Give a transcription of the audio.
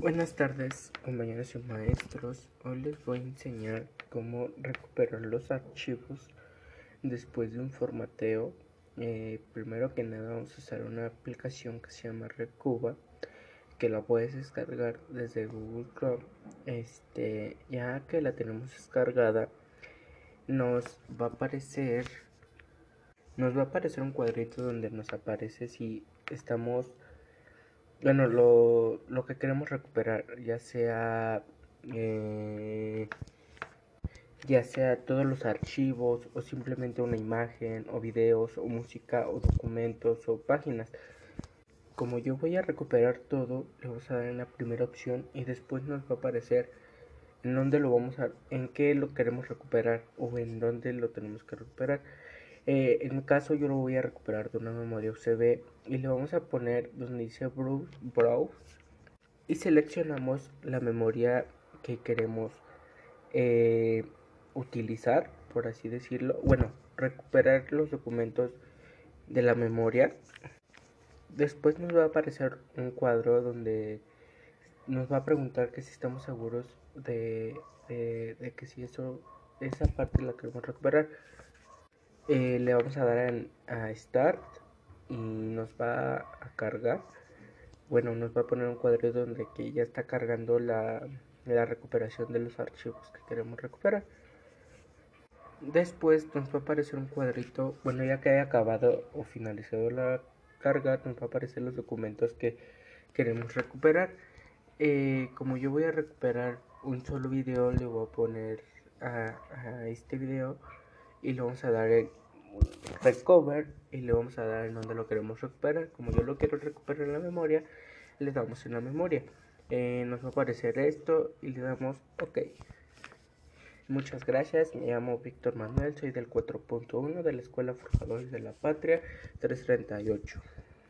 Buenas tardes, compañeros y maestros. Hoy les voy a enseñar cómo recuperar los archivos después de un formateo. Eh, primero que nada vamos a usar una aplicación que se llama Recuba, que la puedes descargar desde Google Chrome. Este, ya que la tenemos descargada, nos va a aparecer, nos va a aparecer un cuadrito donde nos aparece si estamos bueno, lo, lo que queremos recuperar, ya sea eh, ya sea todos los archivos o simplemente una imagen o videos o música o documentos o páginas. Como yo voy a recuperar todo, le vamos a dar en la primera opción y después nos va a aparecer en dónde lo vamos a, en qué lo queremos recuperar o en dónde lo tenemos que recuperar. Eh, en mi caso yo lo voy a recuperar de una memoria USB y le vamos a poner donde dice browse y seleccionamos la memoria que queremos eh, utilizar por así decirlo. Bueno recuperar los documentos de la memoria. Después nos va a aparecer un cuadro donde nos va a preguntar que si estamos seguros de, de que si eso esa parte la queremos recuperar eh, le vamos a dar a Start y nos va a cargar. Bueno, nos va a poner un cuadrito donde que ya está cargando la, la recuperación de los archivos que queremos recuperar. Después nos va a aparecer un cuadrito, bueno ya que haya acabado o finalizado la carga, nos va a aparecer los documentos que queremos recuperar. Eh, como yo voy a recuperar un solo video, le voy a poner a, a este video y le vamos a dar el recover y le vamos a dar en donde lo queremos recuperar. Como yo lo quiero recuperar en la memoria le damos en la memoria. Eh, nos va a aparecer esto y le damos ok. Muchas gracias me llamo Víctor Manuel soy del 4.1 de la escuela forjadores de la patria 338